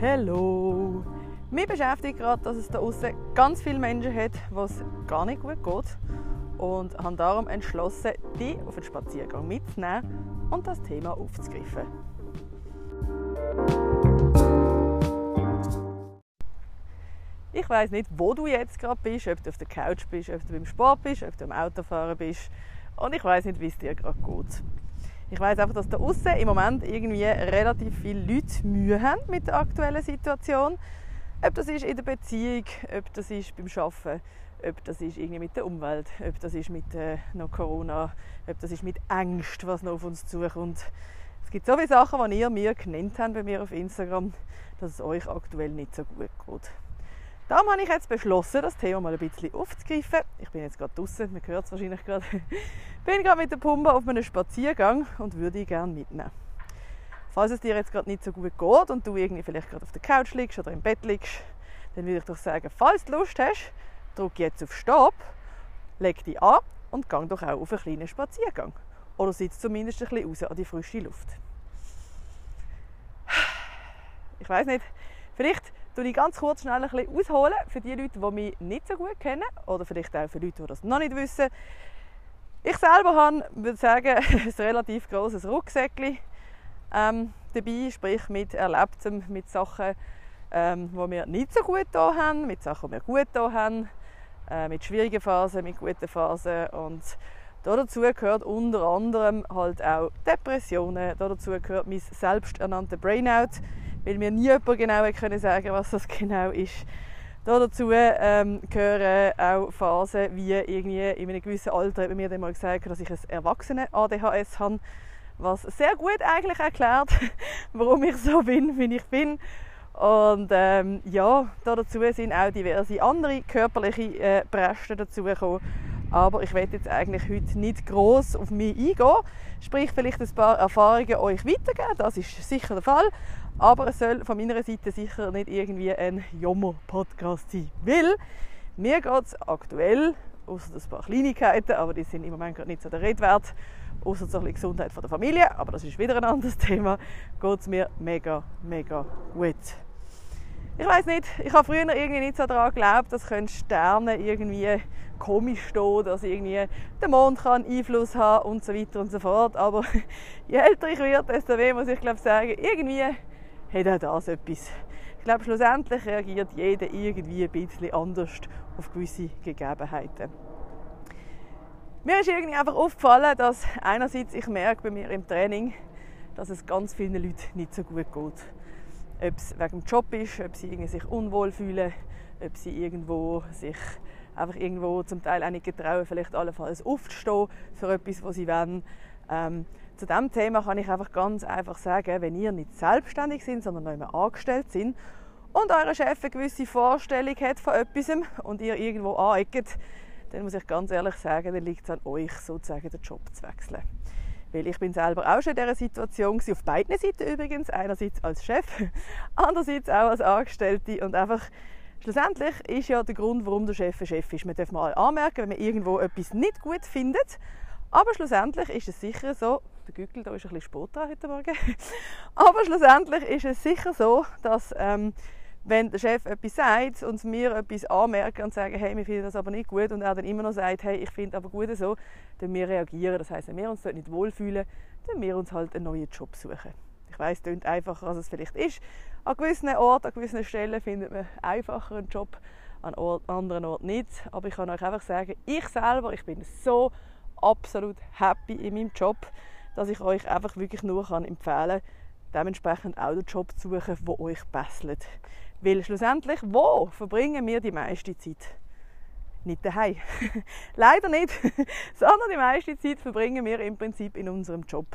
Hallo! Mich beschäftigt gerade, dass es da außen ganz viele Menschen hat, was gar nicht gut geht. Und habe darum entschlossen, die auf einen Spaziergang mitzunehmen und das Thema aufzugreifen. Ich weiß nicht, wo du jetzt gerade bist, ob du auf der Couch bist, ob du beim Sport bist, ob du am Autofahren bist. Und ich weiß nicht, wie es dir gerade geht. Ich weiß einfach, dass da außen im Moment irgendwie relativ viele Leute Mühe haben mit der aktuellen Situation. Ob das ist in der Beziehung, ob das ist beim Arbeiten, ob das ist irgendwie mit der Umwelt, ob das ist mit äh, noch Corona, ob das ist mit Angst, was noch auf uns zukommt. Es gibt so viele Sachen, die ihr mir genannt habt bei mir auf Instagram, dass es euch aktuell nicht so gut geht. Darum habe ich jetzt beschlossen, das Thema mal ein bisschen aufzugreifen. Ich bin jetzt gerade draußen, man hört es wahrscheinlich gerade. bin gerade mit der Pumpe auf einem Spaziergang und würde ihn gerne mitnehmen. Falls es dir jetzt gerade nicht so gut geht und du irgendwie vielleicht gerade auf der Couch liegst oder im Bett liegst, dann würde ich doch sagen, falls du Lust hast, drück jetzt auf Stopp, leg dich an und gang doch auch auf einen kleinen Spaziergang. Oder sitz zumindest ein bisschen raus an die frische Luft. Ich weiß nicht, vielleicht ich ganz kurz schnell ein bisschen ausholen für die Leute, die mich nicht so gut kennen oder vielleicht auch für Leute, die das noch nicht wissen. Ich selber habe, würde sagen, ein relativ großes Rucksäckchen ähm, dabei, sprich mit Erlebtem, mit Sachen, ähm, die wir nicht so gut da haben, mit Sachen, die wir gut da haben, äh, mit schwierigen Phasen, mit guten Phasen und dazu gehört unter anderem halt auch Depressionen, dazu gehört mein selbsternannter Brainout, weil mir nie jemand genau können sagen was das genau ist. dazu ähm, gehören auch Phasen wie irgendwie in einem gewissen Alter hat mir dann mal gesagt, dass ich ein erwachsene ADHS habe, was sehr gut eigentlich erklärt, warum ich so bin, wie ich bin. Und ähm, ja, dazu sind auch diverse andere körperliche äh, Bresten dazugekommen. Aber ich werde jetzt eigentlich heute nicht groß auf mich eingehen. Sprich, vielleicht ein paar Erfahrungen euch weitergeben. Das ist sicher der Fall. Aber es soll von meiner Seite sicher nicht irgendwie ein Jammer-Podcast sein. Weil mir geht es aktuell, außer ein paar Kleinigkeiten, aber die sind im Moment gerade nicht so der Rede wert, außer zur Gesundheit der Familie, aber das ist wieder ein anderes Thema, geht es mir mega, mega gut. Ich weiß nicht, ich habe früher irgendwie nicht so daran geglaubt, dass Sterne irgendwie komisch stehen, dass irgendwie der Mond kann Einfluss haben und so weiter und so fort. Aber je älter ich werde, desto mehr muss ich glaube sagen, irgendwie hat auch das etwas. Ich glaube, schlussendlich reagiert jeder irgendwie ein bisschen anders auf gewisse Gegebenheiten. Mir ist irgendwie einfach aufgefallen, dass einerseits ich merke bei mir im Training, dass es ganz vielen Leuten nicht so gut geht. Ob es wegen dem Job ist, ob sie sich unwohl fühlen, ob sie irgendwo sich einfach irgendwo zum Teil auch nicht getrauen, vielleicht allenfalls aufzustehen für etwas, was sie wollen. Ähm, zu diesem Thema kann ich einfach ganz einfach sagen, wenn ihr nicht selbstständig seid, sondern noch immer angestellt sind und euer Chef eine gewisse Vorstellung hat von etwas und ihr irgendwo aneckt, dann muss ich ganz ehrlich sagen, dann liegt es an euch, sozusagen den Job zu wechseln. Weil ich bin selber auch schon in dieser Situation auf beiden Seiten übrigens. Einerseits als Chef, andererseits auch als Angestellte und einfach Schlussendlich ist ja der Grund, warum der Chef ein Chef ist. Man darf mal anmerken, wenn man irgendwo etwas nicht gut findet. Aber schlussendlich ist es sicher so, der Gückel da ist ein bisschen Sport dran heute Morgen. Aber schlussendlich ist es sicher so, dass ähm, wenn der Chef etwas sagt und mir etwas anmerken und sagen, hey, wir finden das aber nicht gut und er dann immer noch sagt, hey, ich finde aber gut so, dann wir reagieren. Das heißt, wenn wir uns dort nicht wohlfühlen, dann wir uns halt einen neuen Job suchen. Ich weiß, es klingt einfacher, als es vielleicht ist. An gewissen Orten, an gewissen Stellen findet man einfacher einen Job, an anderen Orten nicht. Aber ich kann euch einfach sagen, ich selber, ich bin so absolut happy in meinem Job, dass ich euch einfach wirklich nur empfehlen kann, dementsprechend auch den Job zu suchen, der euch besselt. Weil schlussendlich, wo verbringen wir die meiste Zeit? Nicht daheim. Leider nicht. Sondern die meiste Zeit verbringen wir im Prinzip in unserem Job.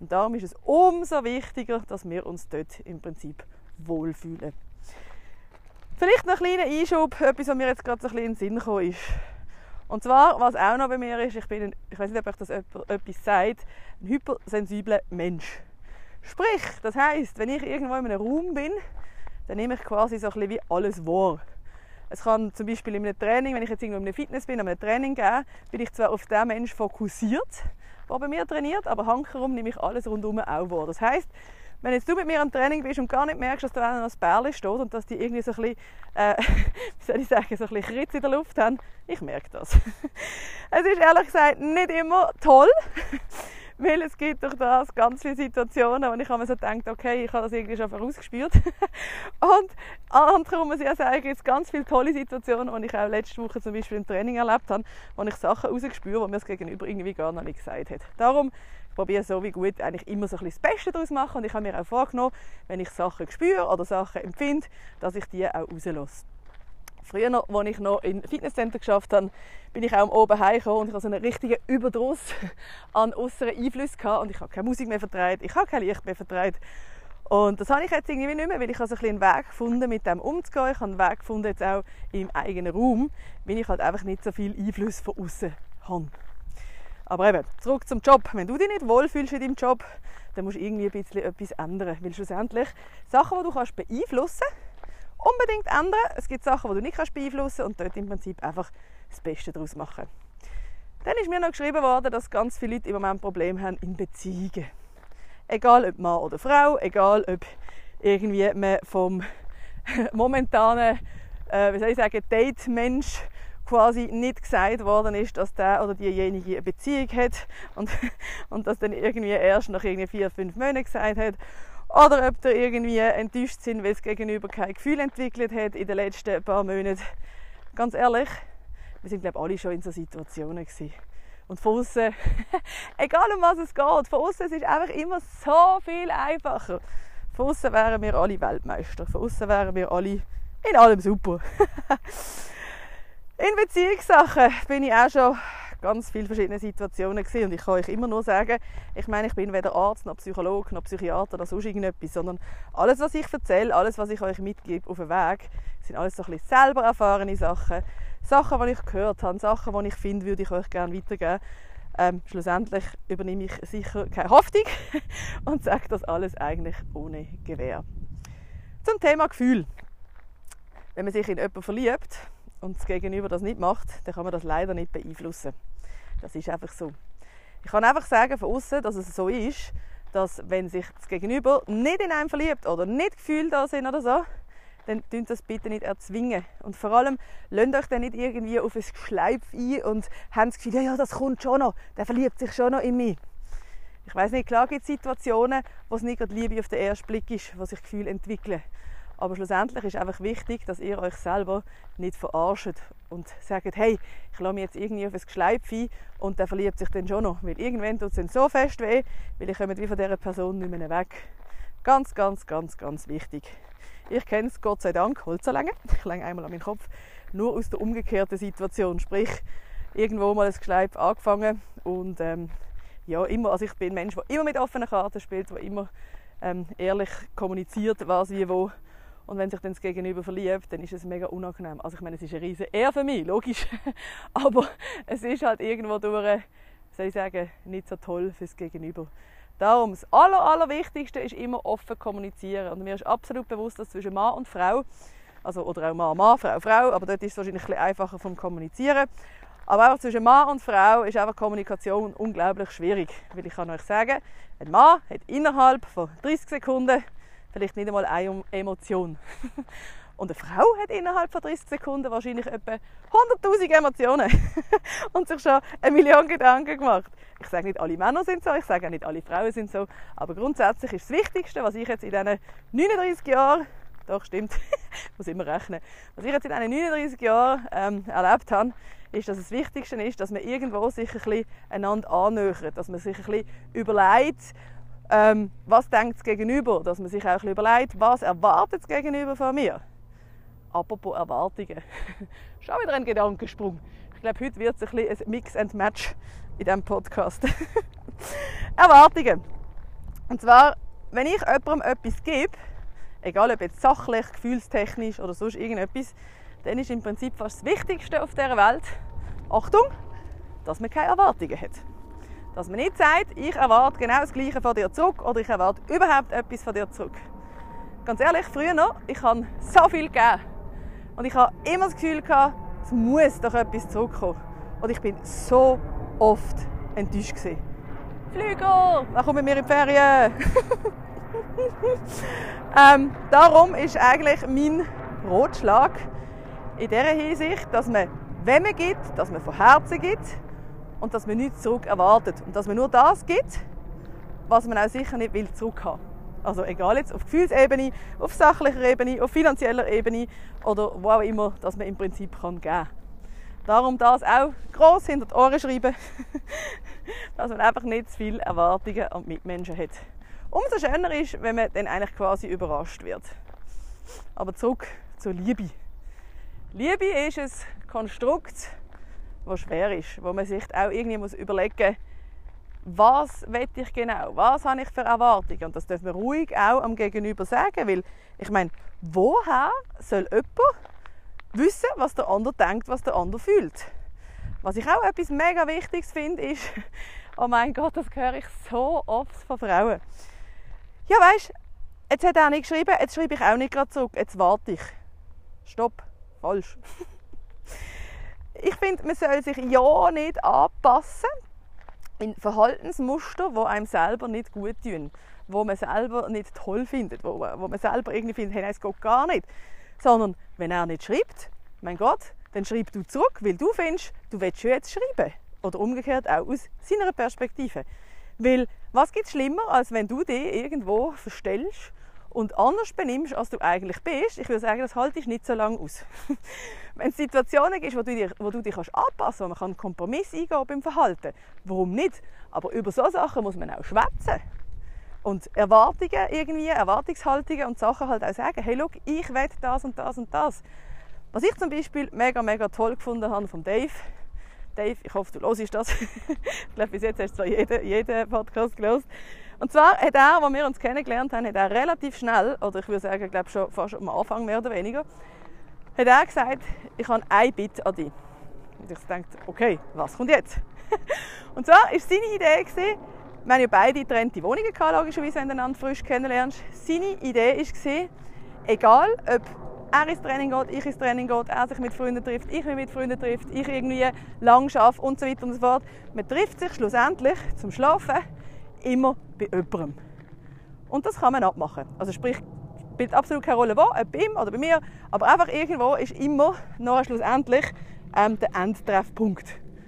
Und darum ist es umso wichtiger, dass wir uns dort im Prinzip wohlfühlen. Vielleicht noch ein kleiner Einschub, etwas, was mir jetzt gerade so ein bisschen in den Sinn gekommen ist. Und zwar, was auch noch bei mir ist, ich bin, ein, ich weiß nicht, ob euch das etwas sagt, ein hypersensibler Mensch. Sprich, das heißt, wenn ich irgendwo in einem Raum bin, dann nehme ich quasi so ein bisschen wie alles wahr. Es kann zum Beispiel in einem Training, wenn ich jetzt irgendwo in einem Fitness bin, an einem Training gehe, bin ich zwar auf den Menschen fokussiert, der bei mir trainiert, aber hankerum nehme ich alles rundherum auch wahr. Das heißt, wenn jetzt du mit mir am Training bist und gar nicht merkst, dass da noch ein Bärli steht und dass die irgendwie so ein bisschen, äh, wie soll ich sagen, so ein bisschen Kritz in der Luft haben, ich merke das. es ist ehrlich gesagt nicht immer toll, weil es gibt durch das ganz viele Situationen, wo ich mir so denke, okay, ich habe das irgendwie schon vorausgespürt. und andersherum muss ich auch sagen, gibt es ganz viele tolle Situationen, die ich auch letzte Woche zum Beispiel im Training erlebt habe, wo ich Sachen rausgespürt, die mir das Gegenüber irgendwie gar noch nicht gesagt hat. Darum ich probiere so wie gut eigentlich immer so ein bisschen das Beste daraus machen und ich habe mir auch vorgenommen, wenn ich Sachen spüre oder Sachen empfinde, dass ich die auch rauslasse. Früher, als ich noch im Fitnesscenter geschafft habe, bin ich auch oben heimgekommen und ich hatte einen richtigen Überdruss an äußeren Einflüssen und ich habe keine Musik mehr vertreibt, ich habe kein Licht mehr vertreibt. Und das habe ich jetzt irgendwie nicht mehr, weil ich also ein einen Weg gefunden, mit dem umzugehen. Ich habe einen Weg gefunden, jetzt auch im eigenen Raum, weil ich halt einfach nicht so viel Einfluss von außen habe. Aber eben, zurück zum Job. Wenn du dich nicht wohlfühlst in deinem Job, dann musst du irgendwie ein bisschen etwas ändern. Weil schlussendlich Sachen, die du kannst beeinflussen kannst, unbedingt ändern. Es gibt Sachen, die du nicht kannst beeinflussen kannst und dort im Prinzip einfach das Beste daraus machen. Dann ist mir noch geschrieben worden, dass ganz viele Leute im Moment Probleme haben in Beziehungen. Egal ob Mann oder Frau, egal ob irgendwie man vom momentanen, äh, wie soll ich sagen, Date-Mensch quasi nicht gesagt worden ist, dass der oder diejenige eine Beziehung hat und, und das dann irgendwie erst nach irgendwie vier, fünf Monaten gesagt hat. Oder ob der irgendwie enttäuscht sind, weil es gegenüber kein Gefühl entwickelt hat in den letzten paar Monaten. Ganz ehrlich, wir sind glaube alle schon in so Situationen gewesen. Und von außen, egal um was es geht, von außen ist es einfach immer so viel einfacher. Von außen wären wir alle Weltmeister. Von außen wären wir alle in allem super. In Beziehungssachen bin ich auch schon ganz viele verschiedene Situationen gesehen und ich kann euch immer nur sagen, ich meine, ich bin weder Arzt noch Psychologe noch Psychiater oder sonst irgendetwas, sondern alles, was ich erzähle, alles, was ich euch mitgebe auf dem Weg, sind alles so ein bisschen selber erfahrene Sachen, Sachen, die ich gehört habe, Sachen, die ich finde, würde ich euch gerne weitergeben. Ähm, schlussendlich übernehme ich sicher keine Haftung und sage das alles eigentlich ohne Gewähr. Zum Thema Gefühl. Wenn man sich in jemanden verliebt, und das Gegenüber das nicht macht, dann kann man das leider nicht beeinflussen. Das ist einfach so. Ich kann einfach sagen von außen, dass es so ist, dass wenn sich das Gegenüber nicht in einem verliebt oder nicht Gefühle da sind oder so, dann tun das bitte nicht erzwingen. Und vor allem, lasst euch dann nicht irgendwie auf ein Geschleif ein und habt das Gefühl, ja, ja, das kommt schon noch, der verliebt sich schon noch in mich. Ich weiß nicht, klar gibt es Situationen, wo es nicht gerade Liebe auf den ersten Blick ist, wo sich Gefühle entwickeln. Aber schlussendlich ist einfach wichtig, dass ihr euch selber nicht verarscht und sagt, hey, ich lasse mich jetzt irgendwie auf ein Geschleip ein und der verliebt sich dann schon noch. Weil irgendwann tut es dann so fest weh, weil ich komme wie von dieser Person nicht mehr weg. Ganz, ganz, ganz, ganz wichtig. Ich kenne es, Gott sei Dank, Holzerlänge. Ich länge einmal an meinen Kopf. Nur aus der umgekehrten Situation. Sprich, irgendwo mal ein Geschleip angefangen und ähm, ja, immer, also ich bin ein Mensch, der immer mit offenen Karten spielt, der immer ähm, ehrlich kommuniziert, was wie wo und wenn sich dann das Gegenüber verliebt, dann ist es mega unangenehm. Also ich meine, es ist eine riesige Ehre für mich, logisch. Aber es ist halt irgendwo durch, soll ich sagen, nicht so toll fürs Gegenüber. Darum, das Aller, Allerwichtigste ist immer offen kommunizieren. Und mir ist absolut bewusst, dass zwischen Mann und Frau, also, oder auch Mann, Mann, Frau, Frau, aber dort ist es wahrscheinlich ein einfacher vom Kommunizieren. Aber auch zwischen Mann und Frau ist einfach Kommunikation unglaublich schwierig. Weil ich kann euch sagen, ein Mann hat innerhalb von 30 Sekunden vielleicht nicht einmal eine Emotion. Und eine Frau hat innerhalb von 30 Sekunden wahrscheinlich etwa 100.000 Emotionen und sich schon eine Million Gedanken gemacht. Ich sage nicht, alle Männer sind so, ich sage auch nicht, alle Frauen sind so, aber grundsätzlich ist das Wichtigste, was ich jetzt in diesen 39 Jahren, doch stimmt, muss immer rechnen, was ich jetzt in diesen 39 Jahren ähm, erlebt habe, ist, dass das Wichtigste ist, dass man irgendwo sich ein bisschen einander annähert, dass man sich ein bisschen überlegt, ähm, was denkt das Gegenüber, dass man sich auch überlegt, was erwartet das Gegenüber von mir. Apropos Erwartungen. Schon wieder ein Gedankensprung. Ich glaube, heute wird es ein, ein Mix and Match in diesem Podcast. Erwartungen. Und zwar, wenn ich jemandem etwas gebe, egal ob jetzt sachlich, gefühlstechnisch oder sonst irgendetwas, dann ist im Prinzip fast das Wichtigste auf dieser Welt, Achtung, dass man keine Erwartungen hat. Dass man nicht sagt, ich erwarte genau das Gleiche von dir zurück oder ich erwarte überhaupt etwas von dir zurück. Ganz ehrlich, früher noch, ich habe so viel gegeben. Und ich habe immer das Gefühl gehabt, es muss doch etwas zurückkommen. Und ich bin so oft enttäuscht gewesen. Flüger, kommt mit mir in die Ferien? ähm, darum ist eigentlich mein Ratschlag in dieser Hinsicht, dass man, wenn man gibt, dass man von Herzen gibt und dass man nichts zurück erwartet. Und dass man nur das gibt, was man auch sicher nicht will zurückhaben. Also egal jetzt auf Gefühlsebene, auf sachlicher Ebene, auf finanzieller Ebene oder wo auch immer, dass man im Prinzip kann geben kann. Darum das auch groß hinter die Ohren schreiben, dass man einfach nicht zu viele Erwartungen an Mitmenschen hat. Umso schöner ist, wenn man dann eigentlich quasi überrascht wird. Aber zurück zur Liebe. Liebe ist ein Konstrukt, das schwer ist, wo man sich auch irgendwie muss überlegen was will ich genau, was habe ich für Erwartungen. Und das darf man ruhig auch am Gegenüber sagen, weil ich meine, woher soll jemand wissen, was der andere denkt, was der andere fühlt. Was ich auch etwas mega Wichtiges finde, ist, oh mein Gott, das höre ich so oft von Frauen. Ja, weißt, jetzt hat er nicht geschrieben, jetzt schreibe ich auch nicht gerade zurück, jetzt warte ich. Stopp, falsch. ich finde, man soll sich ja nicht anpassen in Verhaltensmuster, die einem selber nicht gut tun, wo man selber nicht toll findet, wo, wo man selber irgendwie findet, hey, nein, es geht gar nicht sondern wenn er nicht schreibt, mein Gott, dann schreib du zurück, weil du findest, du willst schon jetzt schreiben. Oder umgekehrt auch aus seiner Perspektive. Weil was gibt es schlimmer, als wenn du dich irgendwo verstellst und anders benimmst, als du eigentlich bist? Ich würde sagen, das halte ich nicht so lange aus. wenn es Situationen gibt, wo du, dich, wo du dich kannst anpassen kannst, man einen Kompromiss eingehen beim Verhalten, warum nicht? Aber über solche Sachen muss man auch schwätzen und Erwartungen irgendwie, Erwartungshaltungen und Sachen halt auch sagen, hey, look, ich will das und das und das. Was ich zum Beispiel mega, mega toll gefunden habe von Dave, Dave, ich hoffe, du hörst das. ich glaube, bis jetzt hast du zwar jeden, jeden Podcast gelesen. Und zwar hat er, als wir uns kennengelernt haben, hat er relativ schnell, oder ich würde sagen, glaube schon fast am Anfang mehr oder weniger, hat er gesagt, ich habe ein Bit an dich. Und ich dachte, okay, was kommt jetzt? und zwar war seine Idee, gewesen, wir haben ja beide getrennte Wohnungen gehabt, logischerweise, wenn du einander frisch kennenlernst. Seine Idee war, egal ob er ins Training geht, ich ins Training geht, er sich mit Freunden trifft, ich mich mit Freunden trifft, ich irgendwie lang arbeite und so weiter und so fort. Man trifft sich schlussendlich zum Schlafen immer bei jemandem. Und das kann man abmachen. Also sprich, spielt absolut keine Rolle wo, ob bei ihm oder bei mir, aber einfach irgendwo ist immer noch schlussendlich ähm, der Endtreffpunkt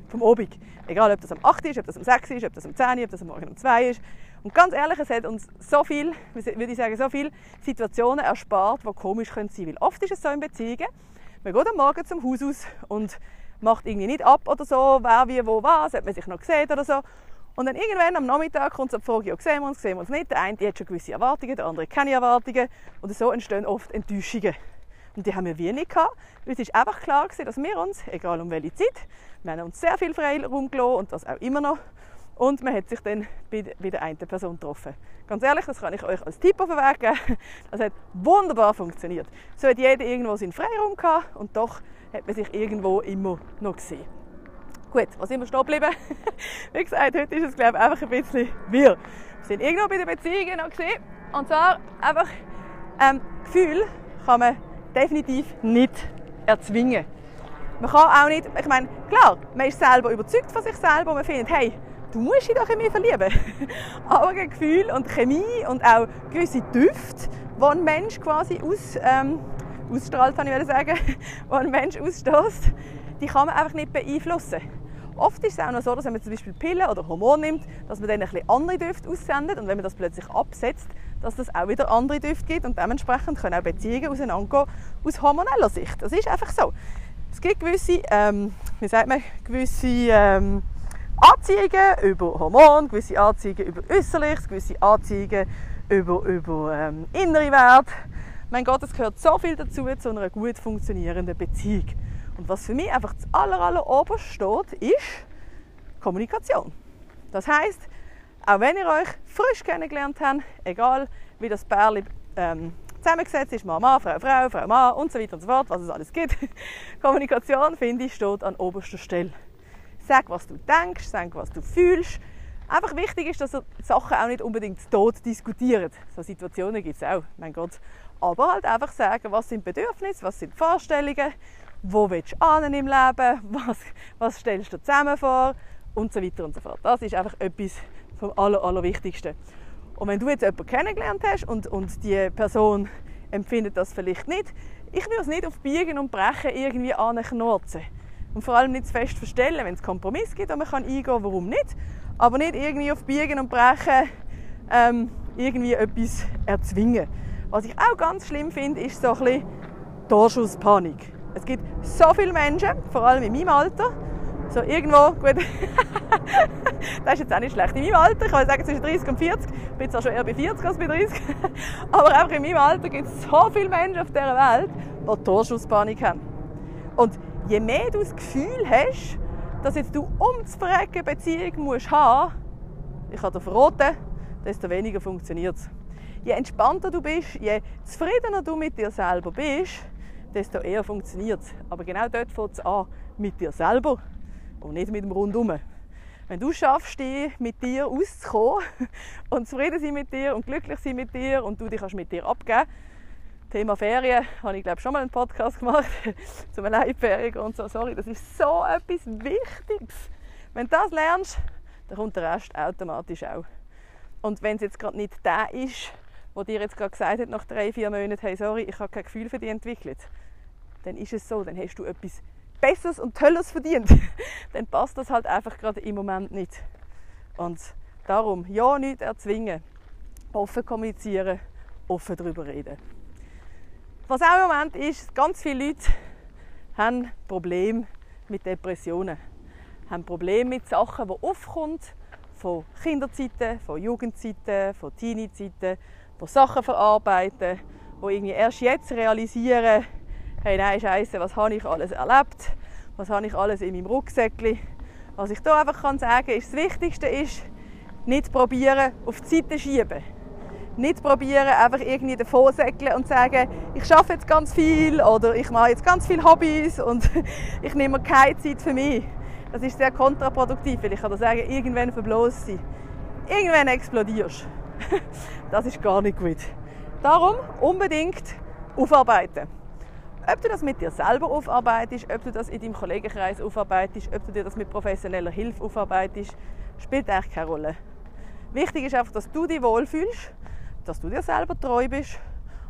vom Obig. Egal, ob das am 8 ist, ob das am 6 ist, ob das am 10 ist, ob das am Morgen um 2 ist. Und ganz ehrlich, es hat uns so viel, würde ich sagen, so viele Situationen erspart, die komisch sein können. Weil oft ist es so in Beziehungen, man geht am Morgen zum Haus aus und macht irgendwie nicht ab oder so, wer wie wo was, hat man sich noch gesehen oder so. Und dann irgendwann am Nachmittag kommt so die Frage, ja, sehen wir uns, sehen wir uns nicht. Der eine hat schon gewisse Erwartungen, der andere keine Erwartungen. Und so entstehen oft Enttäuschungen. Und die haben wir wenig gehabt, weil es ist einfach klar gewesen, dass wir uns, egal um welche Zeit, wir haben uns sehr viel Freiraum gelassen und das auch immer noch. Und man hat sich dann bei, der einen Person getroffen. Ganz ehrlich, das kann ich euch als Tipp auf. Das hat wunderbar funktioniert. So hat jeder irgendwo seinen Freiraum gehabt und doch hat man sich irgendwo immer noch gesehen. Gut, was sind wir stehen geblieben? Wie gesagt, heute ist es glaube ich, einfach ein bisschen wir. Wir sind irgendwo bei den Beziehungen noch gesehen. Und zwar einfach ähm, Gefühl kann man definitiv nicht erzwingen. Man kann auch nicht, ich meine, klar, man ist selber überzeugt von sich selber und man findet, hey, du musst dich doch in mich verlieben. Aber ein Gefühl und Chemie und auch gewisse Düfte, die ein Mensch quasi aus, ähm, ausstrahlt, kann ich sagen, die ein Mensch ausstößt, die kann man einfach nicht beeinflussen. Oft ist es auch noch so, dass wenn man zum Beispiel Pillen oder Hormone nimmt, dass man dann ein bisschen andere Düfte aussendet und wenn man das plötzlich absetzt, dass das auch wieder andere Düfte gibt und dementsprechend können auch Beziehungen auseinandergehen aus hormoneller Sicht. Das ist einfach so. Es gibt gewisse, ähm, wie sagt man, gewisse ähm, Anziehungen über Hormone, gewisse Anziehungen über Äußerliches, gewisse Anziehungen über, über ähm, innere Werte. Mein Gott, es gehört so viel dazu zu einer gut funktionierenden Beziehung. Und was für mich einfach das aller, aller oberste steht, ist Kommunikation. Das heißt, auch wenn ihr euch frisch kennengelernt habt, egal wie das Pärchen ähm, zusammengesetzt ist, Mann, Mann, Frau, Frau, Frau, Mann und so weiter und so fort, was es alles gibt. Kommunikation, finde ich, steht an oberster Stelle. Sag, was du denkst, sag, was du fühlst. Einfach wichtig ist, dass ihr Sachen auch nicht unbedingt tot diskutiert. So Situationen gibt es auch, mein Gott. Aber halt einfach sagen, was sind Bedürfnisse, was sind Vorstellungen, wo willst du an im Leben, was, was stellst du zusammen vor und so weiter und so fort. Das ist einfach etwas vom aller, Allerwichtigsten. Und wenn du jetzt jemanden kennengelernt hast und, und die Person empfindet das vielleicht nicht, ich würde es nicht auf Biegen und Brechen irgendwie anknurzen. Und vor allem nicht zu fest verstellen, wenn es Kompromiss gibt und man kann eingehen, warum nicht. Aber nicht irgendwie auf Biegen und Brechen ähm, irgendwie etwas erzwingen. Was ich auch ganz schlimm finde, ist so ein bisschen Torschusspanik. Es gibt so viele Menschen, vor allem in meinem Alter, so irgendwo, gut, das ist jetzt auch nicht schlecht. In meinem Alter, ich würde sagen zwischen 30 und 40, ich bin zwar schon eher bei 40 als bei 30, aber einfach in meinem Alter gibt es so viele Menschen auf dieser Welt, die Torschusspanik haben. Und je mehr du das Gefühl hast, dass jetzt du um zu verrecken Beziehung musst haben, ich kann dir verraten, desto weniger funktioniert es. Je entspannter du bist, je zufriedener du mit dir selber bist, desto eher funktioniert es. Aber genau dort fängt es an, mit dir selber und nicht mit dem Rundum. Wenn du schaffst, dich mit dir auszukommen und zufrieden sein mit dir und glücklich sein mit dir und du dich kannst mit dir abgeben Thema Ferien, habe ich glaube schon mal einen Podcast gemacht zum Alleinferien und so. Sorry, das ist so etwas Wichtiges. Wenn du das lernst, dann kommt der Rest automatisch auch. Und wenn es jetzt gerade nicht der ist, wo dir jetzt gerade gesagt hat, nach drei, vier Monaten, hey, sorry, ich habe kein Gefühl für dich entwickelt, dann ist es so, dann hast du etwas Besseres und Tolles verdient. dann passt das halt einfach gerade im Moment nicht. Und darum, ja, nicht erzwingen, offen kommunizieren, offen darüber reden. Was auch im Moment ist, ganz viele Leute haben Probleme mit Depressionen, haben Probleme mit Sachen, die aufkommen, von Kinderzeiten, von Jugendzeiten, von Teenie-Zeiten, die Sachen verarbeiten, die irgendwie erst jetzt realisieren, hey, nein, Scheiße, was habe ich alles erlebt? Was habe ich alles in meinem Rucksäckchen? Was ich hier einfach kann sagen ist, das Wichtigste ist, nicht probieren, auf die Seite schieben. Nicht probieren, einfach irgendwie davon säckeln und sagen, ich schaffe jetzt ganz viel oder ich mache jetzt ganz viele Hobbys und ich nehme keine Zeit für mich. Das ist sehr kontraproduktiv, weil ich kann dir sagen, irgendwann verbloßt sein. Irgendwann explodierst. Das ist gar nicht gut. Darum unbedingt aufarbeiten. Ob du das mit dir selber aufarbeitest, ob du das in deinem Kollegenkreis aufarbeitest, ob du dir das mit professioneller Hilfe aufarbeitest, spielt eigentlich keine Rolle. Wichtig ist einfach, dass du dich wohlfühlst, dass du dir selber treu bist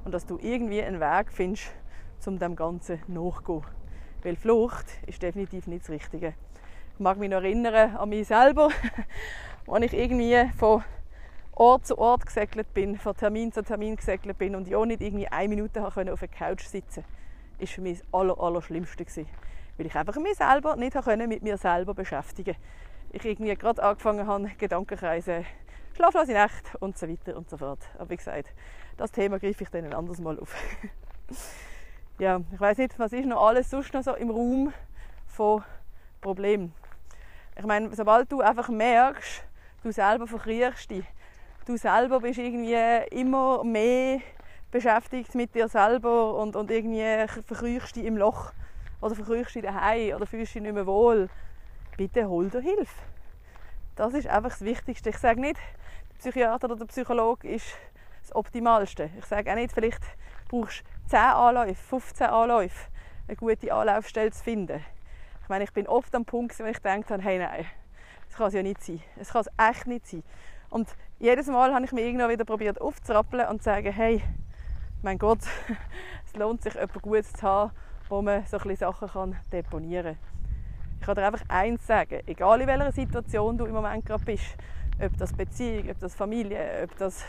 und dass du irgendwie einen Weg findest, um dem Ganzen nachzugehen. Weil Flucht ist definitiv nicht das Richtige. Ich mag mich noch erinnern an mich selber, als ich irgendwie von Ort zu Ort gesegelt bin, von Termin zu Termin gesegelt bin und ich auch nicht irgendwie eine Minute auf der Couch sitzen konnte ist für mich das aller, aller Schlimmste gewesen. Weil ich einfach mich selber nicht mit mir selber beschäftigen Ich irgendwie gerade angefangen habe, Gedankenkreise, schlaflose Nacht und so weiter und so fort. Aber wie gesagt, das Thema greife ich dann ein anderes Mal auf. ja, ich weiß nicht, was ist noch alles sonst noch so im Raum von Problemen. Ich meine, sobald du einfach merkst, du selber verkriechst dich, du selber bist irgendwie immer mehr beschäftigt mit dir selber und, und irgendwie verkrüchst dich im Loch oder verkrüchst dich daheim oder fühlst dich nicht mehr wohl, bitte hol dir Hilfe. Das ist einfach das Wichtigste. Ich sage nicht, der Psychiater oder der Psychologe ist das Optimalste. Ich sage auch nicht, vielleicht brauchst du 10 Anläufe, 15 Anläufe, eine gute Anlaufstelle zu finden. Ich meine, ich bin oft am Punkt, wo ich denke, hey nein, das kann es ja nicht sein. Es kann es echt nicht sein. Und jedes Mal habe ich mich irgendwann wieder probiert aufzurappeln und zu sagen, hey, mein Gott, es lohnt sich, etwas Gutes zu haben, wo man so ein Sachen kann deponieren kann. Ich kann dir einfach eins sagen, egal in welcher Situation du im Moment gerade bist, ob das Beziehung, ob das Familie, ob das,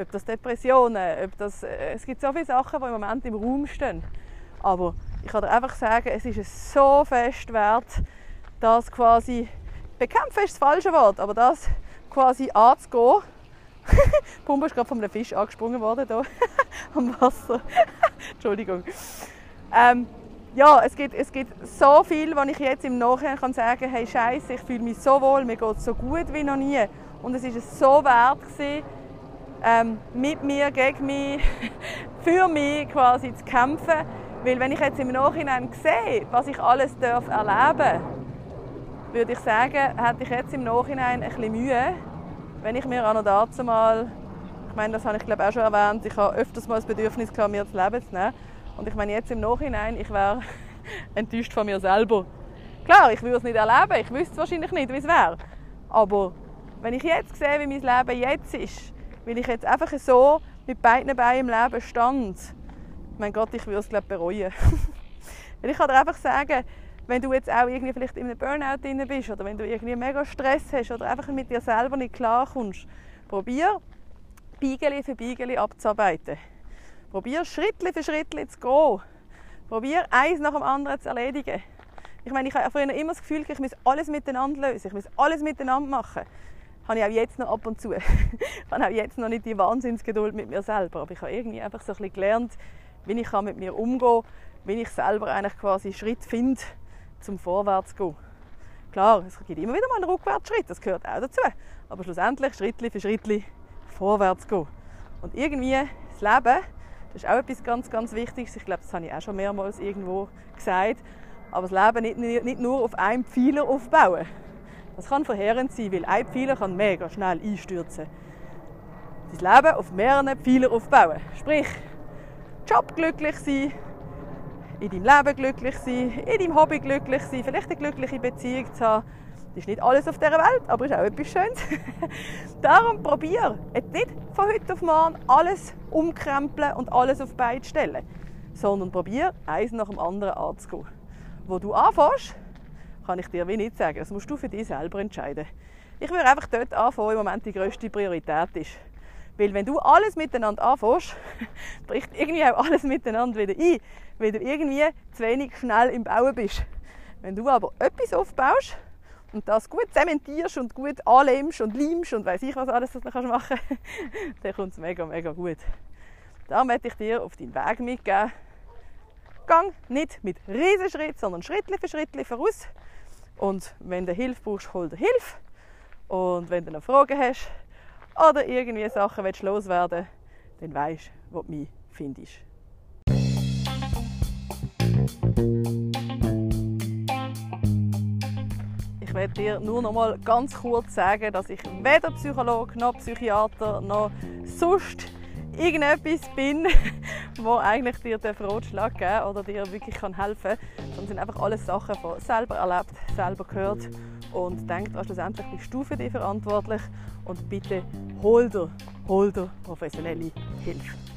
ob das Depressionen, ob das, äh, es gibt so viele Sachen, die im Moment im Raum stehen. Aber ich kann dir einfach sagen, es ist so fest wert, das quasi, bekämpfen ist das falsche Wort, aber das quasi anzugehen Pumba ist gerade von einem Fisch angesprungen worden hier am Wasser. Entschuldigung. Ähm, ja, es gibt, es gibt so viel, was ich jetzt im Nachhinein kann sagen kann, hey Scheiße, ich fühle mich so wohl, mir geht es so gut wie noch nie. Und es ist es so wert gewesen, ähm, mit mir, gegen mich, für mich quasi zu kämpfen. Weil wenn ich jetzt im Nachhinein sehe, was ich alles erleben darf, würde ich sagen, hätte ich jetzt im Nachhinein ein bisschen Mühe, wenn ich mir auch noch dazu mal, ich meine, das habe ich glaube auch schon erwähnt, ich habe öfters mal das Bedürfnis gehabt, mir das Leben zu nehmen. Und ich meine jetzt im Nachhinein, ich wäre enttäuscht von mir selber. Klar, ich würde es nicht erleben, ich wüsste wahrscheinlich nicht, wie es wäre. Aber wenn ich jetzt sehe, wie mein Leben jetzt ist, weil ich jetzt einfach so mit beiden Beinen im Leben stand. Mein Gott, ich würde es glaube bereuen. weil ich kann dir einfach sagen, wenn du jetzt auch irgendwie vielleicht in einem Burnout drin bist oder wenn du irgendwie mega Stress hast oder einfach mit dir selber nicht klarkommst, probier Beigeli für Beigeli abzuarbeiten. Probier Schritt für Schritt zu gehen. Probier eins nach dem anderen zu erledigen. Ich meine, ich habe früher immer das Gefühl, ich muss alles miteinander lösen, ich muss alles miteinander machen. Das habe ich auch jetzt noch ab und zu. ich habe auch jetzt noch nicht die Wahnsinnsgeduld mit mir selber, aber ich habe irgendwie einfach so ein bisschen gelernt, wie ich mit mir umgehen kann, wie ich selber eigentlich quasi Schritt finde, zum Vorwärts zu gehen. Klar, es gibt immer wieder mal einen Rückwärtsschritt, das gehört auch dazu. Aber schlussendlich Schritt für Schritt vorwärts gehen. Und irgendwie das Leben, das ist auch etwas ganz, ganz Wichtiges. Ich glaube, das habe ich auch schon mehrmals irgendwo gesagt. Aber das Leben nicht, nicht nur auf einem Pfeiler aufbauen. Das kann verheerend sein, weil ein Pfeiler kann mega schnell einstürzen. Das Leben auf mehreren Pfeilern aufbauen. Sprich, Job glücklich sein, in deinem Leben glücklich sein, in deinem Hobby glücklich sein, vielleicht eine glückliche Beziehung zu haben, das ist nicht alles auf dieser Welt, aber ist auch etwas Schönes. Darum probier jetzt nicht von heute auf morgen alles umkrempeln und alles auf beide stellen, sondern probier eins nach dem anderen anzugehen. Wo du anfängst, kann ich dir wie nicht sagen. Das musst du für dich selber entscheiden. Ich würde einfach dort anfangen, im Moment die grösste Priorität ist. Weil wenn du alles miteinander anfängst, bricht irgendwie auch alles miteinander wieder ein, weil du irgendwie zu wenig schnell im Bauen bist. Wenn du aber etwas aufbaust, und das gut zementierst und gut anlähmst und leimst und weiß ich was alles, was du machen kannst, dann kommt es mega, mega gut. Da möchte ich dir auf deinen Weg mitgeben. Gang nicht mit Riesenschritt, sondern Schritt für Schritt voraus. Und wenn du Hilfe brauchst, hol dir Hilfe. Und wenn du noch Fragen hast oder irgendwie Sachen willst loswerden dann weißt du, wo du mich findest. werde dir nur noch mal ganz kurz sagen, dass ich weder Psychologe noch Psychiater noch sonst irgendetwas bin, wo eigentlich dir den Ratschlag geben oder dir wirklich helfen kann. Das sind einfach alles Sachen, die selber erlebt, selber gehört und denkt, schlussendlich bist du für dich verantwortlich und bitte hol dir, hol dir professionelle Hilfe.